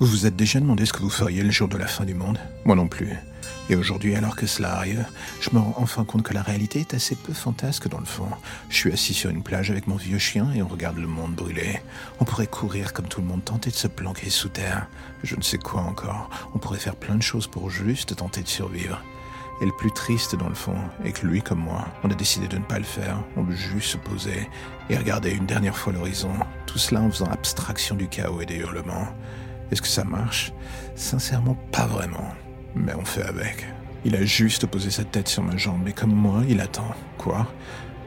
Vous vous êtes déjà demandé ce que vous feriez le jour de la fin du monde Moi non plus. Et aujourd'hui, alors que cela arrive, je me rends enfin compte que la réalité est assez peu fantasque dans le fond. Je suis assis sur une plage avec mon vieux chien et on regarde le monde brûler. On pourrait courir comme tout le monde, tenter de se planquer sous terre. Je ne sais quoi encore. On pourrait faire plein de choses pour juste tenter de survivre. Et le plus triste dans le fond est que lui comme moi, on a décidé de ne pas le faire. On veut juste se poser et regarder une dernière fois l'horizon. Tout cela en faisant abstraction du chaos et des hurlements. Est-ce que ça marche? Sincèrement, pas vraiment. Mais on fait avec. Il a juste posé sa tête sur ma jambe, et comme moi, il attend. Quoi?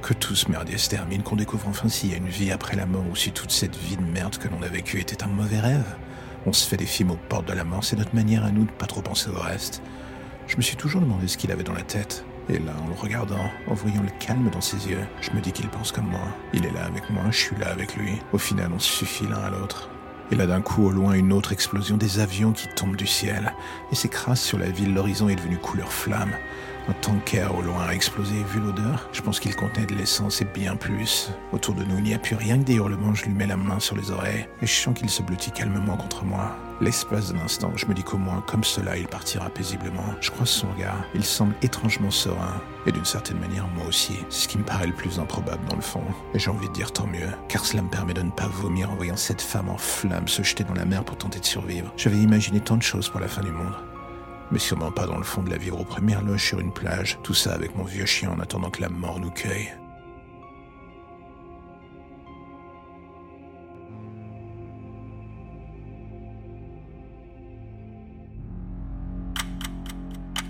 Que tout ce merdier se termine, qu'on découvre enfin s'il y a une vie après la mort, ou si toute cette vie de merde que l'on a vécue était un mauvais rêve. On se fait des films aux portes de la mort, c'est notre manière à nous de pas trop penser au reste. Je me suis toujours demandé ce qu'il avait dans la tête. Et là, en le regardant, en voyant le calme dans ses yeux, je me dis qu'il pense comme moi. Il est là avec moi, je suis là avec lui. Au final, on suffit l'un à l'autre. Et là d'un coup, au loin, une autre explosion des avions qui tombent du ciel et s'écrasent sur la ville. L'horizon est devenu couleur flamme. Un tanker au loin a explosé vu l'odeur. Je pense qu'il contenait de l'essence et bien plus. Autour de nous, il n'y a plus rien que des hurlements. Je lui mets la main sur les oreilles et je sens qu'il se blottit calmement contre moi. L'espace d'un instant, je me dis qu'au moins, comme cela, il partira paisiblement. Je croise son regard. Il semble étrangement serein. Et d'une certaine manière, moi aussi. C'est ce qui me paraît le plus improbable dans le fond. Et j'ai envie de dire tant mieux, car cela me permet de ne pas vomir en voyant cette femme en flammes se jeter dans la mer pour tenter de survivre. J'avais imaginé tant de choses pour la fin du monde mais sûrement pas dans le fond de la vivre aux premières loges sur une plage, tout ça avec mon vieux chien en attendant que la mort nous cueille.